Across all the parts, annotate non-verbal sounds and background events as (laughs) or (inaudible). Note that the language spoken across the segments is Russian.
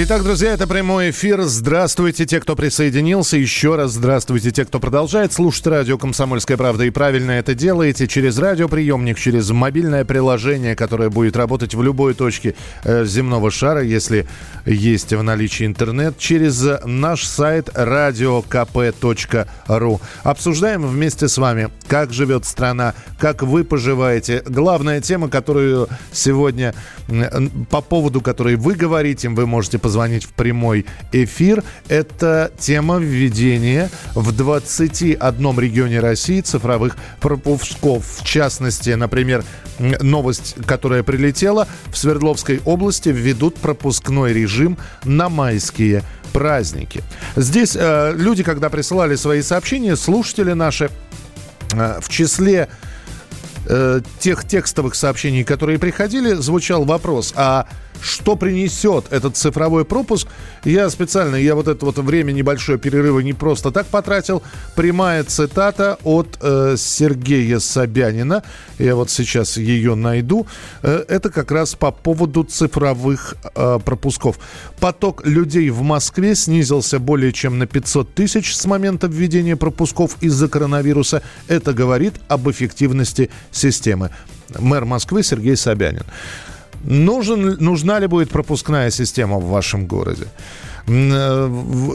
Итак, друзья, это прямой эфир. Здравствуйте, те, кто присоединился. Еще раз здравствуйте, те, кто продолжает слушать радио «Комсомольская правда» и правильно это делаете через радиоприемник, через мобильное приложение, которое будет работать в любой точке э, земного шара, если есть в наличии интернет, через наш сайт radiokp.ru. Обсуждаем вместе с вами, как живет страна, как вы поживаете. Главная тема, которую сегодня, по поводу которой вы говорите, вы можете позвонить в прямой эфир. Это тема введения в 21 регионе России цифровых пропусков. В частности, например, новость, которая прилетела, в Свердловской области введут пропускной режим на майские праздники. Здесь э, люди, когда присылали свои сообщения, слушатели наши, э, в числе э, тех текстовых сообщений, которые приходили, звучал вопрос, а что принесет этот цифровой пропуск. Я специально, я вот это вот время небольшое перерыва не просто так потратил. Прямая цитата от э, Сергея Собянина. Я вот сейчас ее найду. Э, это как раз по поводу цифровых э, пропусков. Поток людей в Москве снизился более чем на 500 тысяч с момента введения пропусков из-за коронавируса. Это говорит об эффективности системы. Мэр Москвы Сергей Собянин. Нужен, нужна ли будет пропускная система в вашем городе? Э,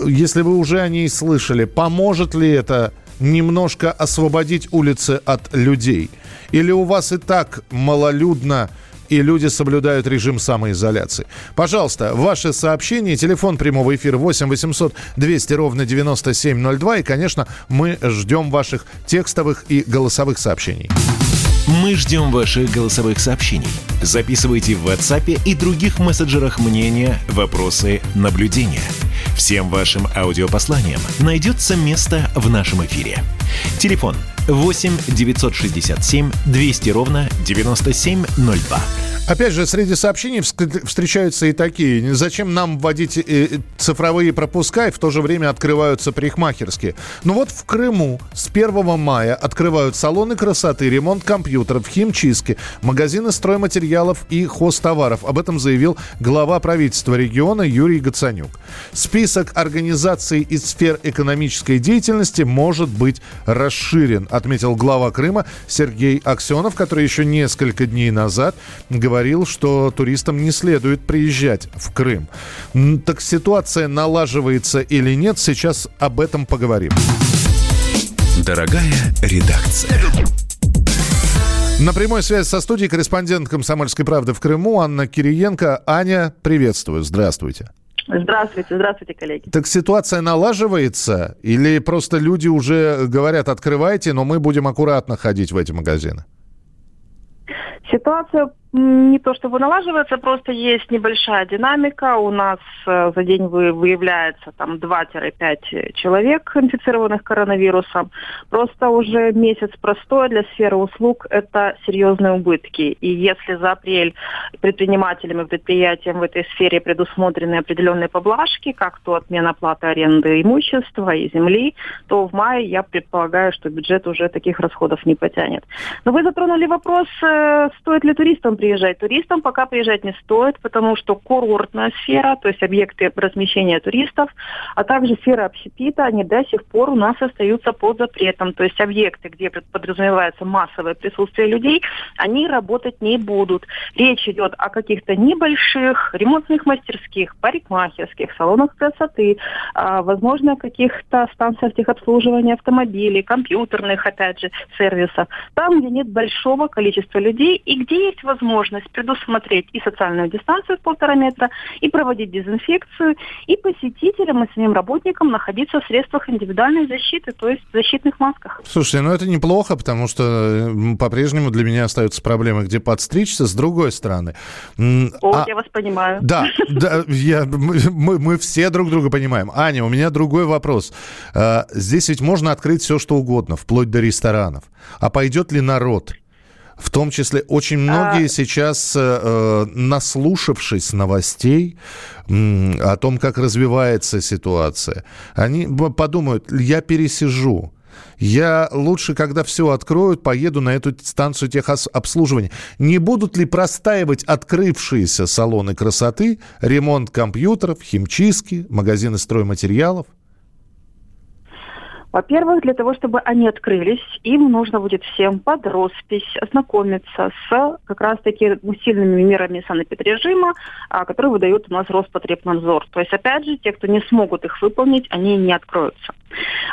если вы уже о ней слышали, поможет ли это немножко освободить улицы от людей? Или у вас и так малолюдно, и люди соблюдают режим самоизоляции. Пожалуйста, ваши сообщения, телефон прямого эфира 8 800 200 ровно 9702. И, конечно, мы ждем ваших текстовых и голосовых сообщений. Мы ждем ваших голосовых сообщений. Записывайте в WhatsApp и других мессенджерах мнения, вопросы, наблюдения. Всем вашим аудиопосланиям найдется место в нашем эфире. Телефон 8 967 200 ровно 9702. Опять же, среди сообщений встречаются и такие. Зачем нам вводить э, цифровые пропуска, и в то же время открываются парикмахерские? Ну вот в Крыму с 1 мая открывают салоны красоты, ремонт компьютеров, химчистки, магазины стройматериалов и хозтоваров. Об этом заявил глава правительства региона Юрий Гацанюк. Список организаций из сфер экономической деятельности может быть расширен, отметил глава Крыма Сергей Аксенов, который еще несколько дней назад говорил что туристам не следует приезжать в Крым. Так ситуация налаживается или нет, сейчас об этом поговорим. Дорогая редакция. На прямой связи со студией корреспондент «Комсомольской правды» в Крыму Анна Кириенко. Аня, приветствую. Здравствуйте. Здравствуйте, здравствуйте, коллеги. Так ситуация налаживается или просто люди уже говорят, открывайте, но мы будем аккуратно ходить в эти магазины? Ситуация не то чтобы налаживается, просто есть небольшая динамика. У нас э, за день выявляется там 2-5 человек, инфицированных коронавирусом. Просто уже месяц простой для сферы услуг – это серьезные убытки. И если за апрель предпринимателями, предприятиям в этой сфере предусмотрены определенные поблажки, как то отмена платы аренды имущества и земли, то в мае я предполагаю, что бюджет уже таких расходов не потянет. Но вы затронули вопрос, э, стоит ли туристам приезжать. Туристам пока приезжать не стоит, потому что курортная сфера, то есть объекты размещения туристов, а также сфера общепита, они до сих пор у нас остаются под запретом. То есть объекты, где подразумевается массовое присутствие людей, они работать не будут. Речь идет о каких-то небольших ремонтных мастерских, парикмахерских, салонах красоты, а, возможно, каких-то станциях техобслуживания автомобилей, компьютерных, опять же, сервисов. Там, где нет большого количества людей и где есть возможность возможность предусмотреть и социальную дистанцию в полтора метра, и проводить дезинфекцию, и посетителям и самим работникам находиться в средствах индивидуальной защиты, то есть в защитных масках. Слушайте, ну это неплохо, потому что по-прежнему для меня остаются проблемы, где подстричься, с другой стороны. О, а, я вас понимаю. Да, да я, мы, мы все друг друга понимаем. Аня, у меня другой вопрос. А, здесь ведь можно открыть все, что угодно, вплоть до ресторанов. А пойдет ли народ? В том числе очень многие а... сейчас, э, наслушавшись новостей о том, как развивается ситуация, они подумают, я пересижу. Я лучше, когда все откроют, поеду на эту станцию техобслуживания. Не будут ли простаивать открывшиеся салоны красоты, ремонт компьютеров, химчистки, магазины стройматериалов? Во-первых, для того, чтобы они открылись, им нужно будет всем под роспись ознакомиться с как раз-таки усиленными мерами санэпидрежима, а, которые выдают у нас Роспотребнадзор. То есть, опять же, те, кто не смогут их выполнить, они не откроются.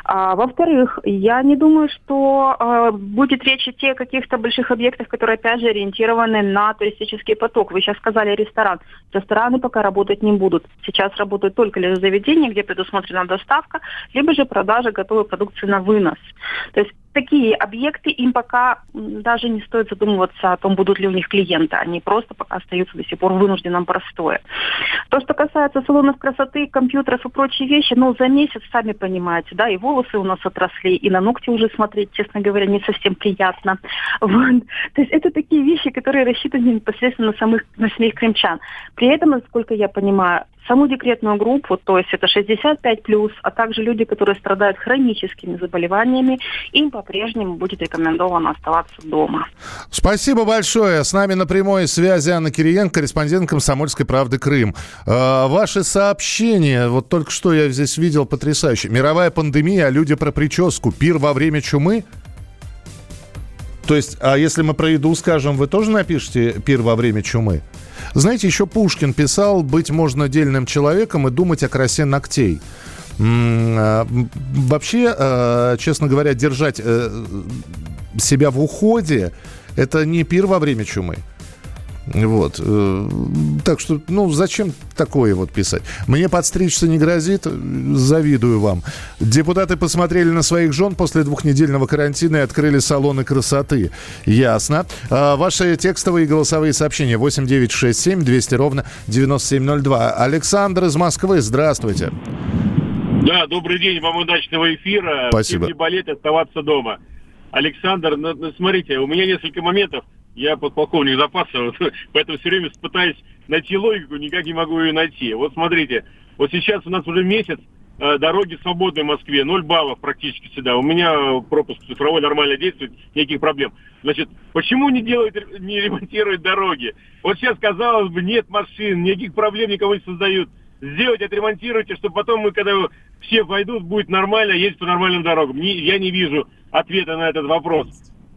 А, во-вторых, я не думаю, что а, будет речь идти о каких-то больших объектах, которые, опять же, ориентированы на туристический поток. Вы сейчас сказали ресторан. Рестораны пока работать не будут. Сейчас работают только лишь заведения, где предусмотрена доставка, либо же продажа готовой продукции на вынос. То есть такие объекты, им пока даже не стоит задумываться о том, будут ли у них клиенты. Они просто пока остаются до сих пор в вынужденном простое. То, что касается салонов красоты, компьютеров и прочие вещи, ну, за месяц, сами понимаете, да, и волосы у нас отросли, и на ногти уже смотреть, честно говоря, не совсем приятно. (laughs) Вот. То есть это такие вещи, которые рассчитаны непосредственно на самих, на самих крымчан. При этом, насколько я понимаю, саму декретную группу, то есть это 65 плюс, а также люди, которые страдают хроническими заболеваниями, им по-прежнему будет рекомендовано оставаться дома. Спасибо большое. С нами на прямой связи Анна Кириенко, корреспондент «Комсомольской правды Крым». Э, ваши сообщения, вот только что я здесь видел потрясающе. Мировая пандемия, а люди про прическу. Пир во время чумы? То есть, а если мы про еду скажем, вы тоже напишите «пир во время чумы»? Знаете, еще Пушкин писал «Быть можно дельным человеком и думать о красе ногтей». А, вообще, а, честно говоря, держать э, себя в уходе – это не пир во время чумы. Вот. Э, так что, ну, зачем такое вот писать? Мне подстричься не грозит, завидую вам. Депутаты посмотрели на своих жен после двухнедельного карантина и открыли салоны красоты. Ясно. А, ваши текстовые и голосовые сообщения 8967 200 ровно 9702. Александр из Москвы, здравствуйте. Да, добрый день, вам удачного эфира. Спасибо. Не болеть, оставаться дома. Александр, ну, ну, смотрите, у меня несколько моментов. Я подполковник запаса, (laughs) поэтому все время пытаюсь найти логику, никак не могу ее найти. Вот смотрите, вот сейчас у нас уже месяц, э, дороги свободны в Москве, ноль баллов практически всегда. У меня пропуск цифровой нормально действует, никаких проблем. Значит, почему не делают, не ремонтируют дороги? Вот сейчас, казалось бы, нет машин, никаких проблем никого не создают. Сделать, отремонтируйте, чтобы потом мы, когда все войдут, будет нормально ездить по нормальным дорогам. Не, я не вижу ответа на этот вопрос.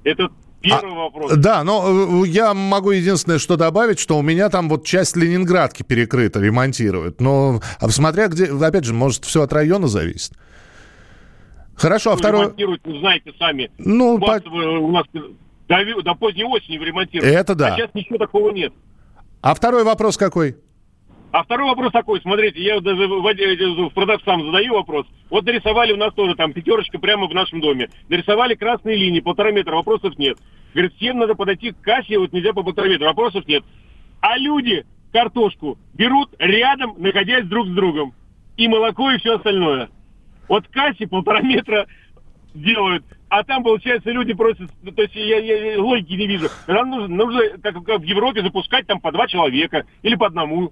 Это Первый а, вопрос. Да, но э, я могу единственное что добавить, что у меня там вот часть Ленинградки перекрыта, ремонтируют. Но а смотря где, опять же, может, все от района зависит. Хорошо, а ну, второй... Ремонтируют, знаете сами. Ну, по... у нас до, до поздней осени ремонтируют. Это да. А сейчас ничего такого нет. А второй вопрос какой? А второй вопрос такой, смотрите, я даже в продавцам задаю вопрос. Вот нарисовали у нас тоже там пятерочка прямо в нашем доме. Нарисовали красные линии, полтора метра, вопросов нет. Говорит, всем надо подойти к кассе, вот нельзя по полтора метра, вопросов нет. А люди картошку берут рядом, находясь друг с другом. И молоко, и все остальное. Вот кассе полтора метра делают, а там, получается, люди просят, ну, то есть я, я логики не вижу. Нам нужно, нужно как, как в Европе, запускать там по два человека или по одному.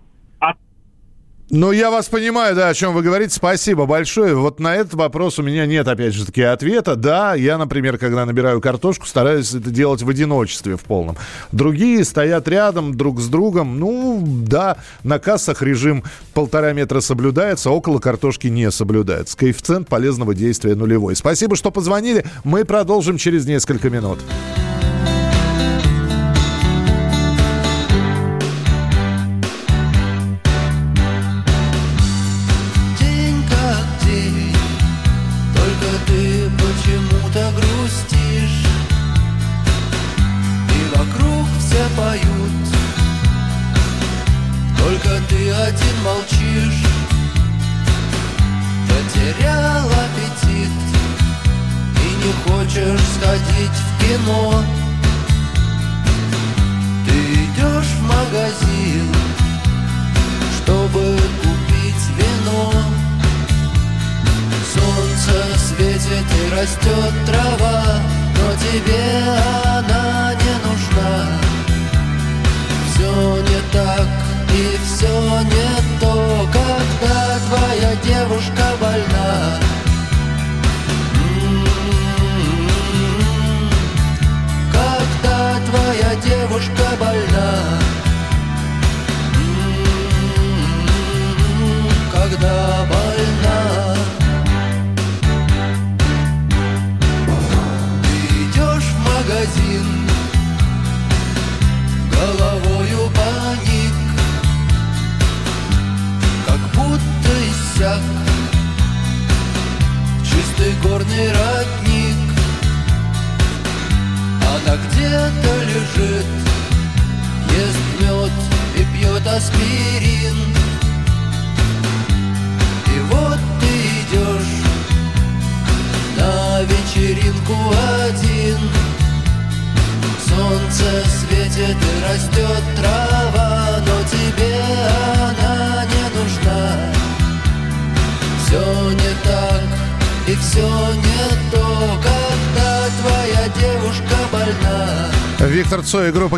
Ну, я вас понимаю, да, о чем вы говорите. Спасибо большое. Вот на этот вопрос у меня нет, опять же таки, ответа. Да, я, например, когда набираю картошку, стараюсь это делать в одиночестве в полном. Другие стоят рядом друг с другом. Ну, да, на кассах режим полтора метра соблюдается, около картошки не соблюдается. Коэффициент полезного действия нулевой. Спасибо, что позвонили. Мы продолжим через несколько минут.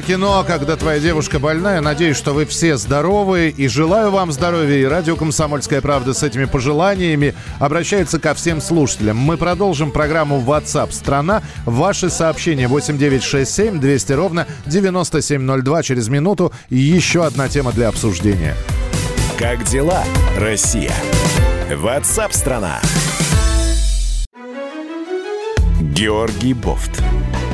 «Кино», когда твоя девушка больна. Я надеюсь, что вы все здоровы и желаю вам здоровья. И радио «Комсомольская правда» с этими пожеланиями обращается ко всем слушателям. Мы продолжим программу WhatsApp страна». Ваши сообщения 8967 200 ровно 9702 через минуту. Еще одна тема для обсуждения. Как дела, Россия? WhatsApp страна Георгий Бофт.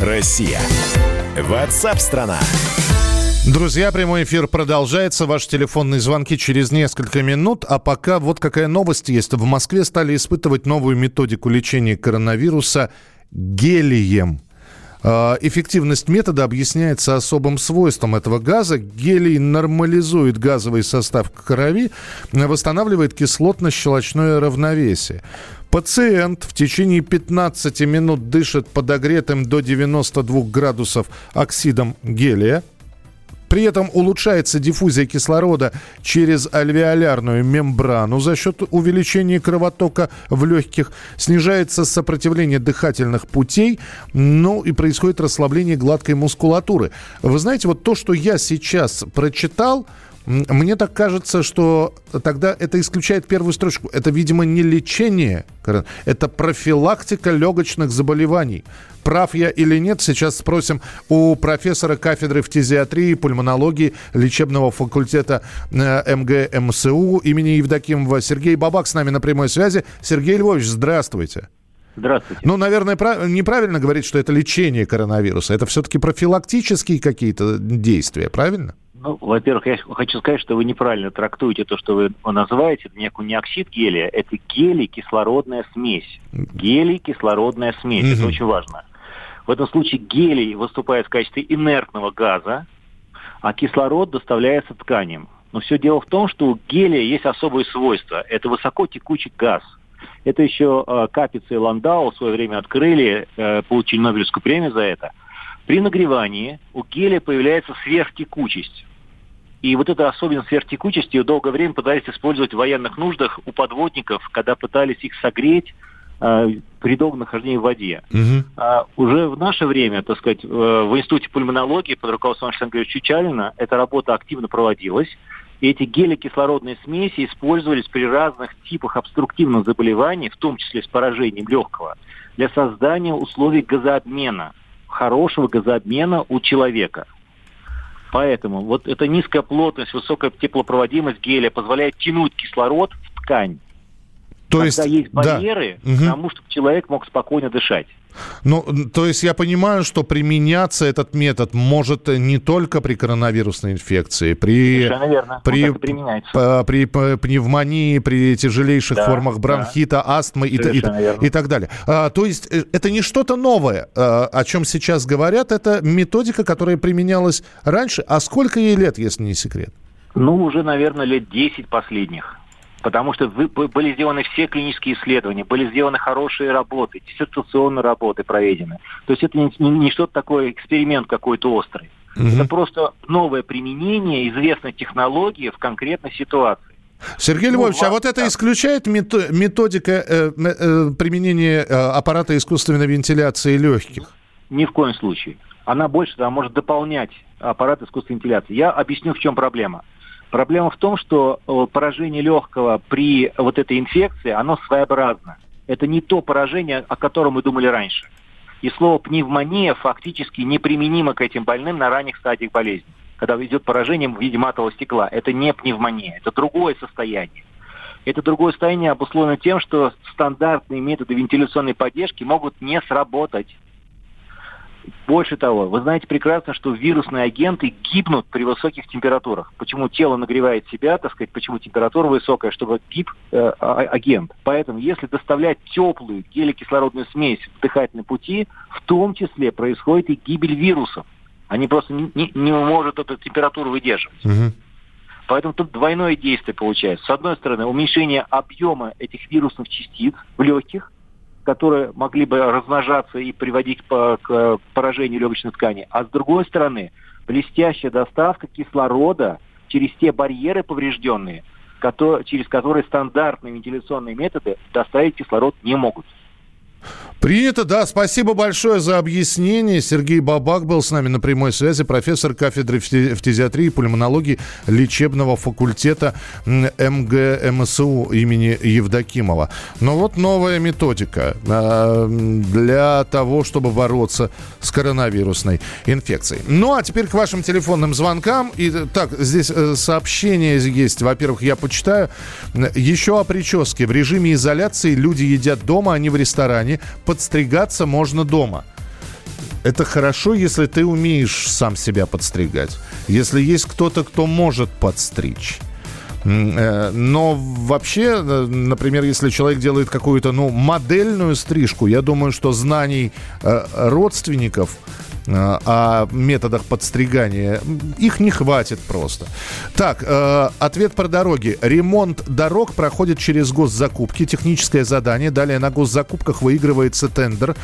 Россия? Ватсап-страна! Друзья, прямой эфир продолжается. Ваши телефонные звонки через несколько минут. А пока вот какая новость есть. В Москве стали испытывать новую методику лечения коронавируса гелием. А, эффективность метода объясняется особым свойством этого газа. Гелий нормализует газовый состав крови, восстанавливает кислотно-щелочное равновесие. Пациент в течение 15 минут дышит подогретым до 92 градусов оксидом гелия. При этом улучшается диффузия кислорода через альвеолярную мембрану за счет увеличения кровотока в легких, снижается сопротивление дыхательных путей, ну и происходит расслабление гладкой мускулатуры. Вы знаете, вот то, что я сейчас прочитал, мне так кажется, что тогда это исключает первую строчку. Это, видимо, не лечение, это профилактика легочных заболеваний. Прав я или нет, сейчас спросим у профессора кафедры фтизиатрии и пульмонологии лечебного факультета э, МГМСУ имени Евдокимова Сергей Бабак с нами на прямой связи. Сергей Львович, здравствуйте. Здравствуйте. Ну, наверное, прав... неправильно говорить, что это лечение коронавируса. Это все-таки профилактические какие-то действия, правильно? Ну, во-первых, я хочу сказать, что вы неправильно трактуете то, что вы называете. Это не оксид гелия, это гелий-кислородная смесь. Гелий-кислородная смесь. Угу. Это очень важно. В этом случае гелий выступает в качестве инертного газа, а кислород доставляется тканям. Но все дело в том, что у гелия есть особые свойства. Это высоко текучий газ. Это еще э, Капица и Ландау в свое время открыли, э, получили Нобелевскую премию за это. При нагревании у гелия появляется сверхтекучесть. И вот эта особенность сверхтекучести долгое время пытались использовать в военных нуждах у подводников, когда пытались их согреть э, при долгом нахождении в воде. Угу. А уже в наше время, так сказать, э, в Институте пульмонологии под руководством Александра Чучалина эта работа активно проводилась. И эти геликислородные смеси использовались при разных типах обструктивных заболеваний, в том числе с поражением легкого, для создания условий газообмена, хорошего газообмена у человека. Поэтому вот эта низкая плотность, высокая теплопроводимость гелия позволяет тянуть кислород в ткань. То Когда есть, есть барьеры, да. к тому, чтобы человек мог спокойно дышать. Ну, то есть я понимаю, что применяться этот метод может не только при коронавирусной инфекции, при, при, при, при пневмонии, при тяжелейших да, формах бронхита, да. астмы и, и, и так далее. А, то есть э, это не что-то новое, а, о чем сейчас говорят, это методика, которая применялась раньше. А сколько ей лет, если не секрет? Ну, уже, наверное, лет 10 последних потому что были сделаны все клинические исследования, были сделаны хорошие работы, диссертационные работы проведены. То есть это не, не, что-то такое, эксперимент какой-то острый. Угу. Это просто новое применение известной технологии в конкретной ситуации. Сергей ну, Львович, ну, а вот это исключает методика э, э, применения э, аппарата искусственной вентиляции легких? Ни в коем случае. Она больше да, может дополнять аппарат искусственной вентиляции. Я объясню, в чем проблема. Проблема в том, что э, поражение легкого при вот этой инфекции, оно своеобразно. Это не то поражение, о котором мы думали раньше. И слово пневмония фактически неприменимо к этим больным на ранних стадиях болезни. Когда идет поражение в виде матового стекла. Это не пневмония, это другое состояние. Это другое состояние обусловлено тем, что стандартные методы вентиляционной поддержки могут не сработать. Больше того, вы знаете прекрасно, что вирусные агенты гибнут при высоких температурах. Почему тело нагревает себя, так сказать, почему температура высокая, чтобы гиб э, а, агент. Поэтому, если доставлять теплую гелекислородную смесь в дыхательные пути, в том числе происходит и гибель вирусов. Они просто не, не, не могут эту температуру выдерживать. Мгм. Поэтому тут двойное действие получается. С одной стороны, уменьшение объема этих вирусных частиц в легких, которые могли бы размножаться и приводить по- к поражению легочной ткани. А с другой стороны, блестящая доставка кислорода через те барьеры поврежденные, кото- через которые стандартные вентиляционные методы доставить кислород не могут. Принято, да. Спасибо большое за объяснение. Сергей Бабак был с нами на прямой связи, профессор кафедры фти- фтизиатрии и пульмонологии лечебного факультета МГМСУ имени Евдокимова. Но вот новая методика а, для того, чтобы бороться с коронавирусной инфекцией. Ну, а теперь к вашим телефонным звонкам. И э, так, здесь э, сообщение есть. Во-первых, я почитаю. Еще о прическе. В режиме изоляции люди едят дома, а не в ресторане. Подстригаться можно дома. Это хорошо, если ты умеешь сам себя подстригать. Если есть кто-то, кто может подстричь. Э, Но вообще, э, например, если человек делает какую-то ну, модельную стрижку, я думаю, что знаний э, родственников о методах подстригания, их не хватит просто. Так, э, ответ про дороги. Ремонт дорог проходит через госзакупки, техническое задание. Далее на госзакупках выигрывается тендер.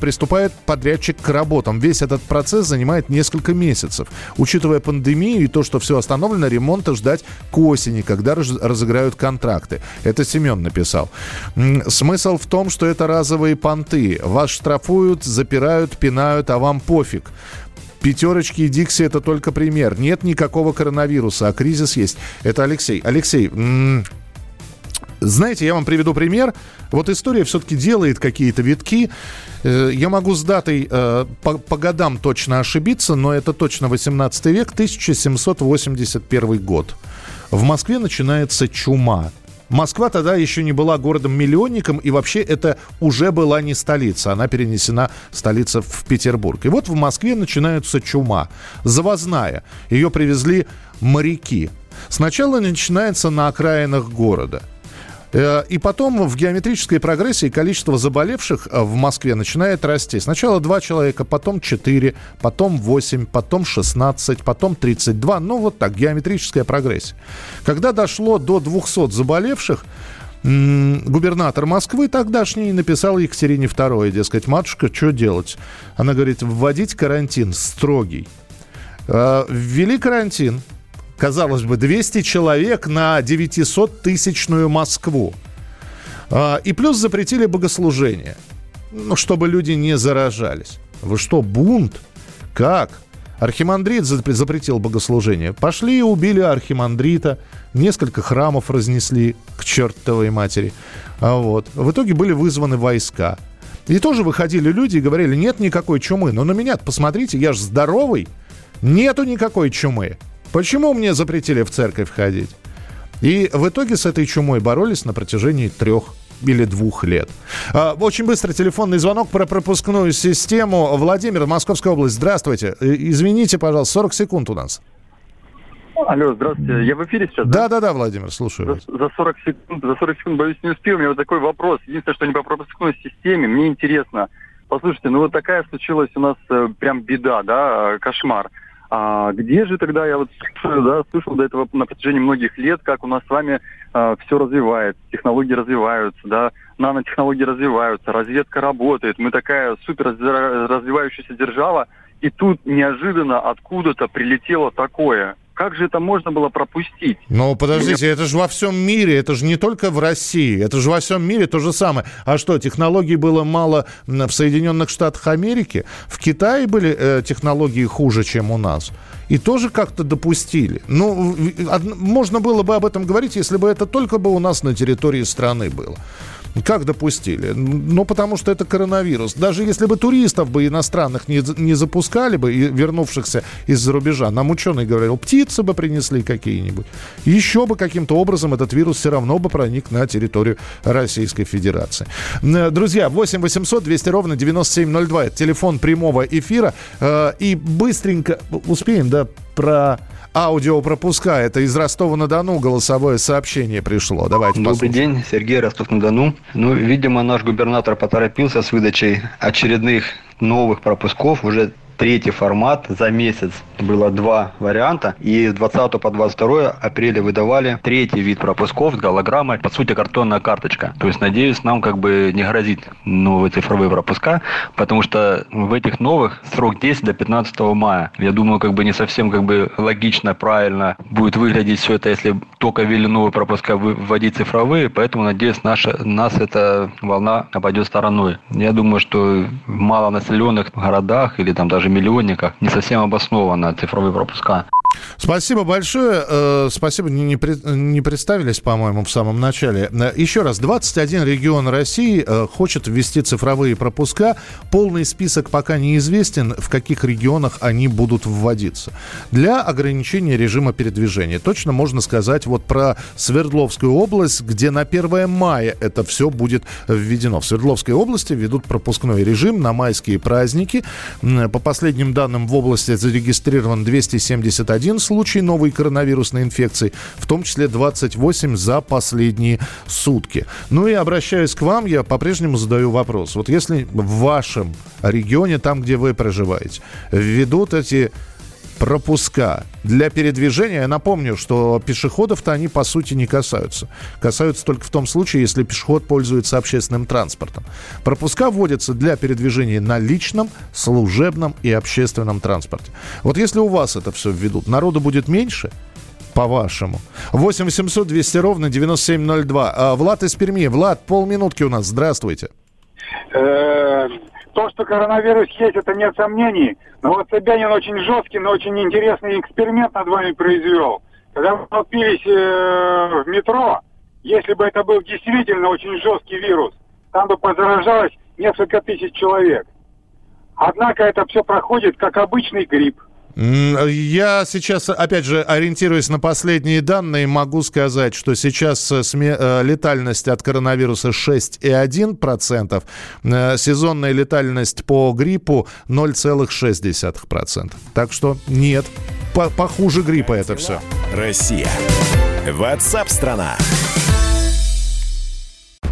Приступает подрядчик к работам. Весь этот процесс занимает несколько месяцев. Учитывая пандемию и то, что все остановлено, ремонта ждать к осени, когда раз- разыграют контракты. Это Семен написал. Смысл в том, что это разовые понты. Вас штрафуют, запирают, пинают, а вам пофиг. Пятерочки и Дикси это только пример. Нет никакого коронавируса, а кризис есть. Это Алексей. Алексей, знаете, я вам приведу пример. Вот история все-таки делает какие-то витки. Э, Я могу с датой э, по годам точно ошибиться, но это точно 18 век, 1781 год. В Москве начинается чума. Москва тогда еще не была городом-миллионником, и вообще это уже была не столица. Она перенесена, столица, в Петербург. И вот в Москве начинается чума. Завозная. Ее привезли моряки. Сначала начинается на окраинах города. Э, И потом в геометрической прогрессии количество заболевших э, в Москве начинает расти. Сначала 2 человека, потом 4, потом 8, потом 16, потом 32. Ну, вот так, геометрическая прогрессия. Когда дошло до 200 заболевших, губернатор Москвы тогдашний написал Екатерине II, дескать, матушка, что делать? Она говорит, вводить карантин строгий. Э, Ввели карантин, казалось бы, 200 человек на 900-тысячную Москву. А, И плюс запретили богослужение, ну, чтобы люди не заражались. Вы что, бунт? Как? Архимандрит зап- запретил богослужение. Пошли и убили архимандрита. Несколько храмов разнесли к чертовой матери. А вот. В итоге были вызваны войска. И тоже выходили люди и говорили, нет никакой чумы. Но на меня посмотрите, я же здоровый. Нету никакой чумы. Почему мне запретили в церковь ходить? И в итоге с этой чумой боролись на протяжении трех или двух лет. А, Очень быстро телефонный звонок про пропускную систему. Владимир, Московская область, здравствуйте. Э, Извините, пожалуйста, 40 секунд у нас. Алло, здравствуйте. Я в эфире сейчас? Да-да-да, Владимир, слушаю вас. За, за 40 секунд, за 40 секунд, боюсь, не успею. У меня вот такой вопрос. Единственное, что не по пропускной системе. Мне интересно. Послушайте, ну вот такая случилась у нас э, прям беда, да, э, кошмар. А где же тогда, я вот слушаю, да, слышал до этого на протяжении многих лет, как у нас с вами все развивается, технологии развиваются, да, нанотехнологии развиваются, разведка работает, мы такая супер разви- развивающаяся держава, и тут неожиданно откуда-то прилетело такое. Как же это можно было пропустить? Ну, подождите, это же во всем мире, это же не только в России, это же во всем мире то же самое. А что, технологий было мало в Соединенных Штатах Америки? В Китае были э, технологии хуже, чем у нас. И тоже как-то допустили. Ну, можно было бы об этом говорить, если бы это только бы у нас на территории страны было. Как допустили? Ну, потому что это коронавирус. Даже если бы туристов бы иностранных не, не запускали бы, и вернувшихся из-за рубежа, нам ученый говорил, птицы бы принесли какие-нибудь. Еще бы каким-то образом этот вирус все равно бы проник на территорию Российской Федерации. Э, друзья, 8 800 200 ровно 9702. Это телефон прямого эфира. Э, и быстренько успеем, да, про аудиопропуска. Это из Ростова-на-Дону голосовое сообщение пришло. Давайте Добрый день, Сергей Ростов-на-Дону. Ну, видимо, наш губернатор поторопился с выдачей очередных новых пропусков. Уже третий формат за месяц. Было два варианта. И с 20 по 22 апреля выдавали третий вид пропусков с голограммой. По сути, картонная карточка. То есть, надеюсь, нам как бы не грозит новые цифровые пропуска, потому что в этих новых срок действия до 15 мая. Я думаю, как бы не совсем как бы логично, правильно будет выглядеть все это, если только ввели новые пропуска вводить цифровые. Поэтому, надеюсь, наша, нас эта волна обойдет стороной. Я думаю, что в малонаселенных городах или там даже даже миллионниках не совсем обоснованно цифровые пропуска. Спасибо большое. Э, спасибо, не, представились, по-моему, в самом начале. Э, еще раз, 21 регион России э, хочет ввести цифровые пропуска. Полный список пока неизвестен, в каких регионах они будут вводиться. Для ограничения режима передвижения. Точно можно сказать вот про Свердловскую область, где на 1 мая это все будет введено. В Свердловской области ведут пропускной режим на майские праздники. По последним данным, в области зарегистрирован 271 случай новой коронавирусной инфекции, в том числе 28 за последние сутки. Ну и обращаюсь к вам, я по-прежнему задаю вопрос. Вот если в вашем регионе, там, где вы проживаете, введут эти пропуска для передвижения. Я напомню, что пешеходов-то они по сути не касаются. Касаются только в том случае, если пешеход пользуется общественным транспортом. Пропуска вводятся для передвижения на личном, служебном и общественном транспорте. Вот если у вас это все введут, народу будет меньше, по-вашему. 8 800 200 ровно 9702. А, Влад из Перми. Влад, полминутки у нас. Здравствуйте. То, что коронавирус есть, это нет сомнений. Но вот Собянин очень жесткий, но очень интересный эксперимент над вами произвел. Когда вы толпились э, в метро, если бы это был действительно очень жесткий вирус, там бы позаражалось несколько тысяч человек. Однако это все проходит как обычный грипп. Я сейчас, опять же, ориентируясь на последние данные, могу сказать, что сейчас э, э, летальность от коронавируса 6,1%, э, сезонная летальность по гриппу 0,6%. Так что нет, похуже гриппа это все. Россия. Ватсап-страна!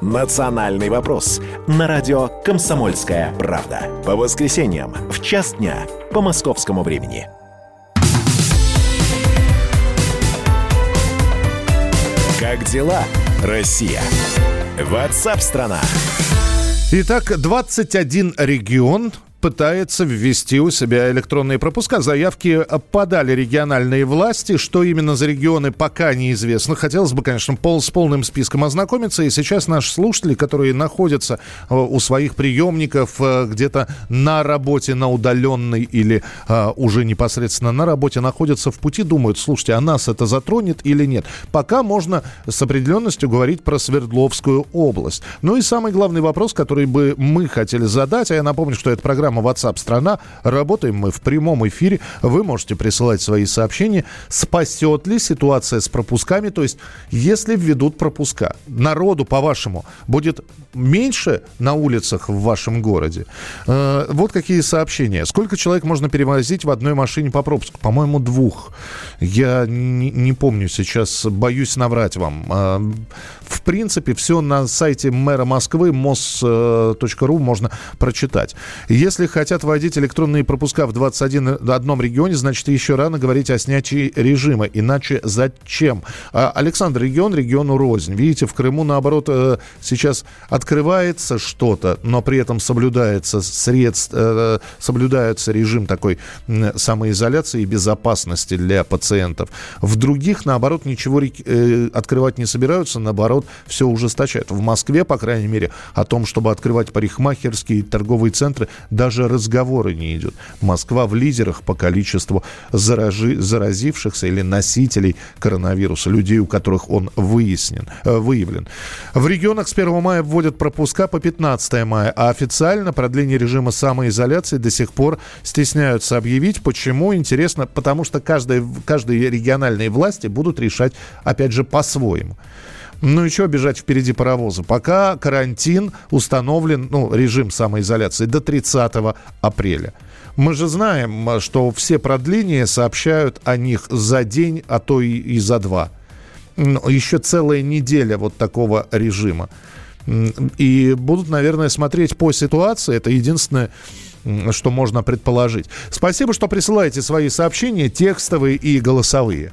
«Национальный вопрос» на радио «Комсомольская правда». По воскресеньям в час дня по московскому времени. Как дела, Россия? Ватсап-страна! Итак, 21 регион пытается ввести у себя электронные пропуска. Заявки подали региональные власти. Что именно за регионы, пока неизвестно. Хотелось бы, конечно, пол, с полным списком ознакомиться. И сейчас наши слушатели, которые находятся э, у своих приемников э, где-то на работе, на удаленной или а, уже непосредственно на работе, находятся в пути, думают, слушайте, а нас это затронет или нет. Пока можно с определенностью говорить про Свердловскую область. Ну и самый главный вопрос, который бы мы хотели задать, а я напомню, что это программа программа WhatsApp страна. Работаем мы в прямом эфире. Вы можете присылать свои сообщения. Спасет ли ситуация с пропусками? То есть, если введут пропуска, народу, по-вашему, будет меньше на улицах в вашем городе? Э, вот какие сообщения. Сколько человек можно перевозить в одной машине по пропуску? По-моему, двух. Я не, не помню сейчас, боюсь наврать вам. Э, в принципе, все на сайте мэра Москвы mos.ru можно прочитать. Если если хотят вводить электронные пропуска в 21 одном регионе, значит, еще рано говорить о снятии режима. Иначе зачем? А, Александр, регион региону рознь. Видите, в Крыму, наоборот, э, сейчас открывается что-то, но при этом соблюдается средств, э, соблюдается режим такой самоизоляции и безопасности для пациентов. В других, наоборот, ничего э, открывать не собираются, наоборот, все ужесточают. В Москве, по крайней мере, о том, чтобы открывать парикмахерские торговые центры, даже разговоры не идет. Москва в лидерах по количеству заражи, заразившихся или носителей коронавируса, людей, у которых он выяснен, э, выявлен. В регионах с 1 мая вводят пропуска по 15 мая, а официально продление режима самоизоляции до сих пор стесняются объявить. Почему? Интересно, потому что каждая, каждые региональные власти будут решать, опять же, по-своему. Ну и что бежать впереди паровоза? Пока карантин установлен, ну, режим самоизоляции до 30 апреля. Мы же знаем, что все продления сообщают о них за день, а то и, и за два. Еще целая неделя вот такого режима. И будут, наверное, смотреть по ситуации. Это единственное, что можно предположить. Спасибо, что присылаете свои сообщения, текстовые и голосовые.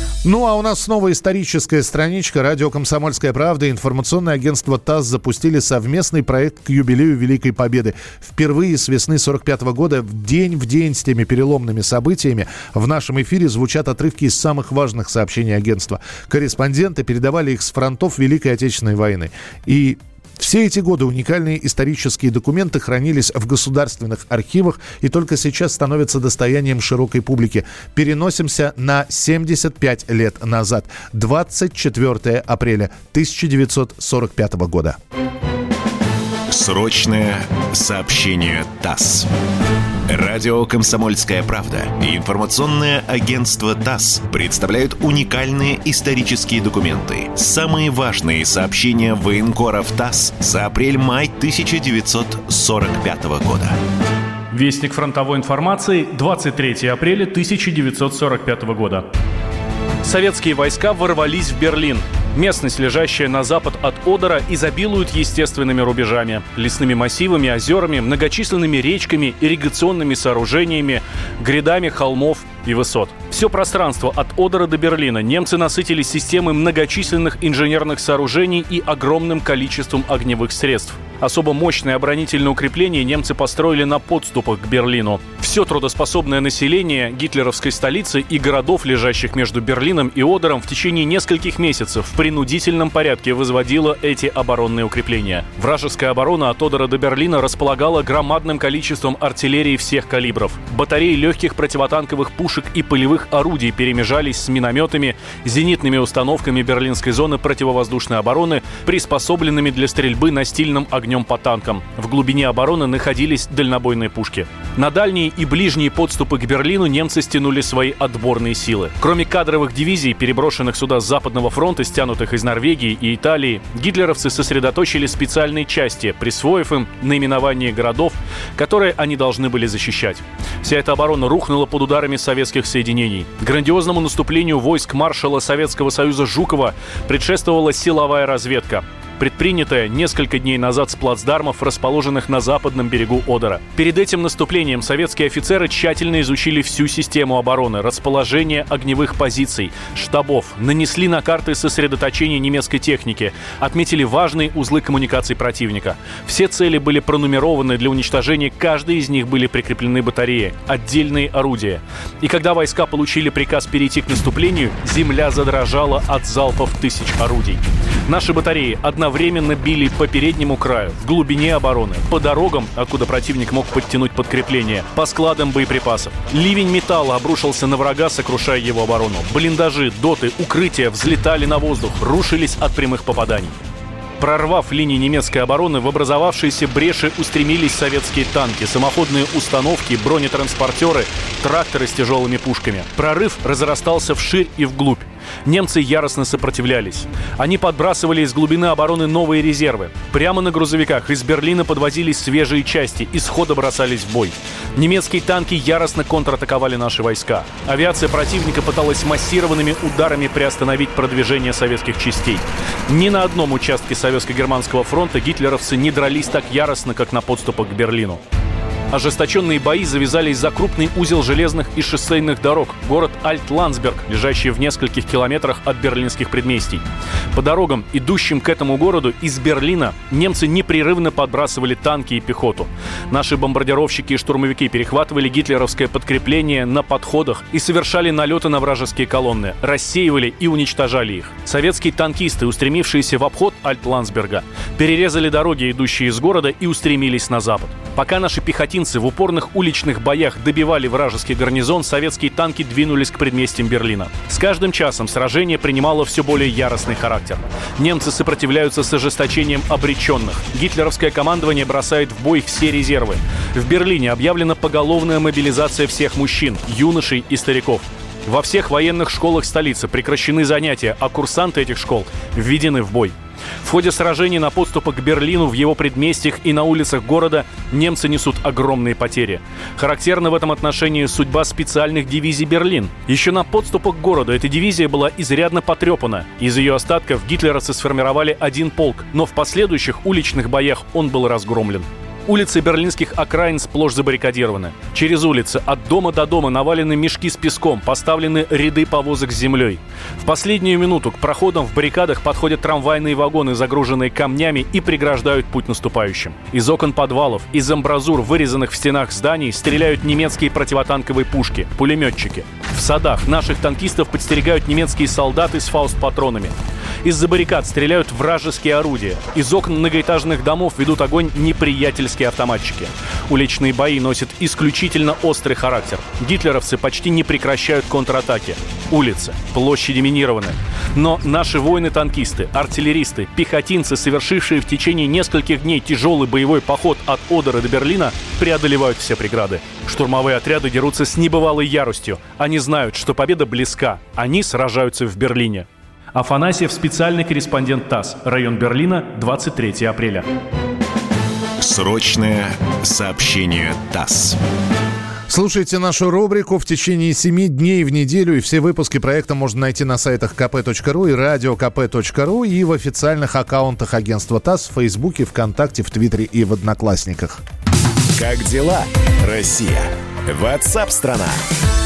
Ну, а у нас снова историческая страничка. Радио «Комсомольская правда» информационное агентство ТАСС запустили совместный проект к юбилею Великой Победы. Впервые с весны 45 года, в день в день с теми переломными событиями, в нашем эфире звучат отрывки из самых важных сообщений агентства. Корреспонденты передавали их с фронтов Великой Отечественной войны. И все эти годы уникальные исторические документы хранились в государственных архивах и только сейчас становятся достоянием широкой публики. Переносимся на 75 лет назад, 24 апреля 1945 года. Срочное сообщение ТАСС. Радио «Комсомольская правда» и информационное агентство ТАСС представляют уникальные исторические документы. Самые важные сообщения военкоров ТАСС за апрель-май 1945 года. Вестник фронтовой информации, 23 апреля 1945 года. Советские войска ворвались в Берлин. Местность, лежащая на запад от Одера, изобилует естественными рубежами, лесными массивами, озерами, многочисленными речками, ирригационными сооружениями, грядами холмов и высот. Все пространство от Одера до Берлина немцы насытили системой многочисленных инженерных сооружений и огромным количеством огневых средств. Особо мощное оборонительное укрепление немцы построили на подступах к Берлину. Все трудоспособное население гитлеровской столицы и городов, лежащих между Берлином и Одером, в течение нескольких месяцев принудительном порядке возводило эти оборонные укрепления. Вражеская оборона от Одера до Берлина располагала громадным количеством артиллерии всех калибров. Батареи легких противотанковых пушек и полевых орудий перемежались с минометами, зенитными установками берлинской зоны противовоздушной обороны, приспособленными для стрельбы настильным огнем по танкам. В глубине обороны находились дальнобойные пушки. На дальние и ближние подступы к Берлину немцы стянули свои отборные силы. Кроме кадровых дивизий, переброшенных сюда с Западного фронта, стянутых из Норвегии и Италии, гитлеровцы сосредоточили специальные части, присвоив им наименование городов, которые они должны были защищать. Вся эта оборона рухнула под ударами советских соединений. Грандиозному наступлению войск маршала Советского Союза Жукова предшествовала силовая разведка предпринятое несколько дней назад с плацдармов, расположенных на западном берегу Одера. Перед этим наступлением советские офицеры тщательно изучили всю систему обороны, расположение огневых позиций, штабов, нанесли на карты сосредоточения немецкой техники, отметили важные узлы коммуникаций противника. Все цели были пронумерованы для уничтожения, каждой из них были прикреплены батареи, отдельные орудия. И когда войска получили приказ перейти к наступлению, земля задрожала от залпов тысяч орудий. Наши батареи одновременно били по переднему краю, в глубине обороны, по дорогам, откуда противник мог подтянуть подкрепление, по складам боеприпасов. Ливень металла обрушился на врага, сокрушая его оборону. Блиндажи, доты, укрытия взлетали на воздух, рушились от прямых попаданий. Прорвав линии немецкой обороны, в образовавшиеся бреши устремились советские танки, самоходные установки, бронетранспортеры, тракторы с тяжелыми пушками. Прорыв разрастался вширь и вглубь. Немцы яростно сопротивлялись. Они подбрасывали из глубины обороны новые резервы. Прямо на грузовиках из Берлина подвозились свежие части и схода бросались в бой. Немецкие танки яростно контратаковали наши войска. Авиация противника пыталась массированными ударами приостановить продвижение советских частей. Ни на одном участке Советско-Германского фронта гитлеровцы не дрались так яростно, как на подступах к Берлину. Ожесточенные бои завязались за крупный узел железных и шоссейных дорог, город Альт-Ландсберг, лежащий в нескольких километрах от берлинских предместий. По дорогам, идущим к этому городу из Берлина, немцы непрерывно подбрасывали танки и пехоту. Наши бомбардировщики и штурмовики перехватывали гитлеровское подкрепление на подходах и совершали налеты на вражеские колонны, рассеивали и уничтожали их. Советские танкисты, устремившиеся в обход Альт-Ландсберга, перерезали дороги, идущие из города, и устремились на запад. Пока наши пехотинцы в упорных уличных боях добивали вражеский гарнизон, советские танки двинулись к предместьям Берлина. С каждым часом сражение принимало все более яростный характер. Немцы сопротивляются с ожесточением обреченных. Гитлеровское командование бросает в бой все резервы. В Берлине объявлена поголовная мобилизация всех мужчин, юношей и стариков. Во всех военных школах столицы прекращены занятия, а курсанты этих школ введены в бой. В ходе сражений на подступах к Берлину, в его предместьях и на улицах города немцы несут огромные потери. Характерна в этом отношении судьба специальных дивизий «Берлин». Еще на подступах к городу эта дивизия была изрядно потрепана. Из ее остатков гитлеровцы сформировали один полк, но в последующих уличных боях он был разгромлен. Улицы берлинских окраин сплошь забаррикадированы. Через улицы от дома до дома навалены мешки с песком, поставлены ряды повозок с землей. В последнюю минуту к проходам в баррикадах подходят трамвайные вагоны, загруженные камнями, и преграждают путь наступающим. Из окон подвалов, из амбразур, вырезанных в стенах зданий, стреляют немецкие противотанковые пушки, пулеметчики. В садах наших танкистов подстерегают немецкие солдаты с фауст-патронами. Из-за баррикад стреляют вражеские орудия. Из окон многоэтажных домов ведут огонь неприятельские автоматчики. Уличные бои носят исключительно острый характер. Гитлеровцы почти не прекращают контратаки. Улицы, площади минированы. Но наши воины-танкисты, артиллеристы, пехотинцы, совершившие в течение нескольких дней тяжелый боевой поход от Одера до Берлина, преодолевают все преграды. Штурмовые отряды дерутся с небывалой яростью. Они знают, что победа близка. Они сражаются в Берлине. Афанасьев, специальный корреспондент ТАСС, район Берлина, 23 апреля. Срочное сообщение ТАСС. Слушайте нашу рубрику в течение семи дней в неделю, и все выпуски проекта можно найти на сайтах kp.ru и радиокп.ру и в официальных аккаунтах агентства ТАСС в Фейсбуке, ВКонтакте, в Твиттере и в Одноклассниках. Как дела, Россия? Ватсап-страна!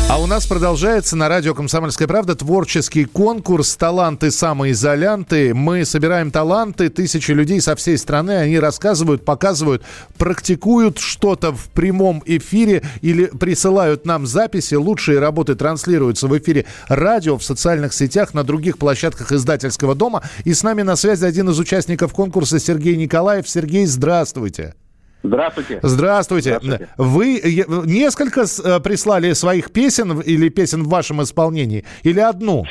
А у нас продолжается на радио «Комсомольская правда» творческий конкурс «Таланты самоизолянты». Мы собираем таланты, тысячи людей со всей страны. Они рассказывают, показывают, практикуют что-то в прямом эфире или присылают нам записи. Лучшие работы транслируются в эфире радио, в социальных сетях, на других площадках издательского дома. И с нами на связи один из участников конкурса Сергей Николаев. Сергей, здравствуйте. Здравствуйте. Здравствуйте. Здравствуйте. Вы несколько э, прислали своих песен или песен в вашем исполнении? Или одну?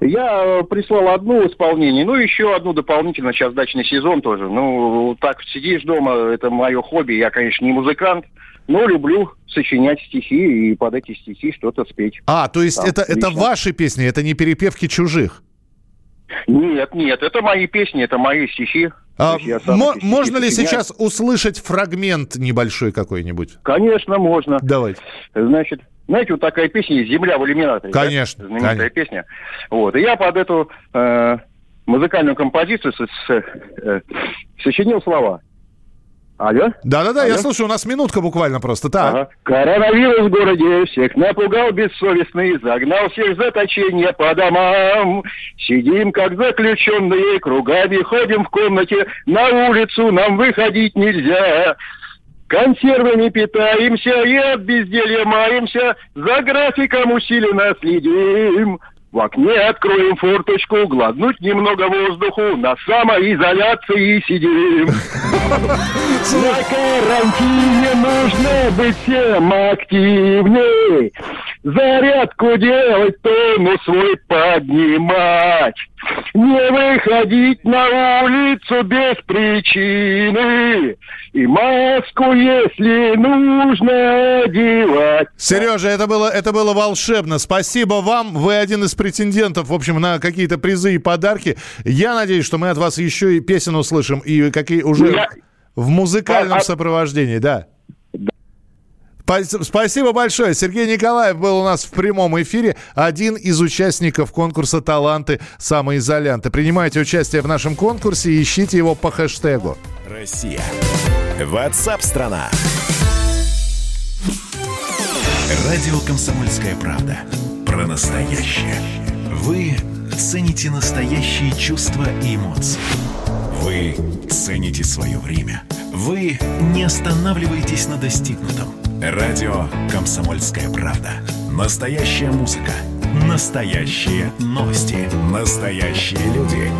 Я э, прислал одну в исполнении, ну, еще одну дополнительно, сейчас дачный сезон тоже. Ну, так сидишь дома, это мое хобби. Я, конечно, не музыкант, но люблю сочинять стихи и под эти стихи что-то спеть. А, то есть это, это ваши песни, это не перепевки чужих? Нет, нет, это мои песни, это мои стихи. А, мо- можно ли сейчас услышать фрагмент небольшой какой-нибудь? Конечно, можно. Давайте. Значит, знаете, вот такая песня «Земля в иллюминаторе». Конечно. Да? Знаменитая конечно. песня. Вот. И я под эту э, музыкальную композицию с, с, э, сочинил слова. Алло? Да-да-да, я слушаю, у нас минутка буквально просто. Так. Ага. Коронавирус в городе всех напугал бессовестный, загнал всех в заточение по домам. Сидим, как заключенные, кругами ходим в комнате, на улицу нам выходить нельзя. Консервами питаемся и от безделья маемся, за графиком усиленно следим. В окне откроем форточку, глотнуть немного воздуху, на самоизоляции сидим. На карантине нужно быть всем активней. зарядку делать, тонус свой поднимать. Не выходить на улицу без причины. И маску, если нужно, одевать. Сережа, это было, это было волшебно. Спасибо вам. Вы один из претендентов, в общем, на какие-то призы и подарки. Я надеюсь, что мы от вас еще и песен услышим, и какие уже Я- в музыкальном А- а- сопровождении, да. Спа- Спасибо большое. Сергей Николаев был у нас в прямом эфире. Один из участников конкурса «Таланты самоизолянты». Принимайте участие в нашем конкурсе и ищите его по хэштегу. Россия. Ватсап-страна! Радио «Комсомольская правда». Про настоящее. Вы цените настоящие чувства и эмоции. Вы цените свое время. Вы не останавливаетесь на достигнутом. Радио «Комсомольская правда». Настоящая музыка. Настоящие новости. Настоящие люди.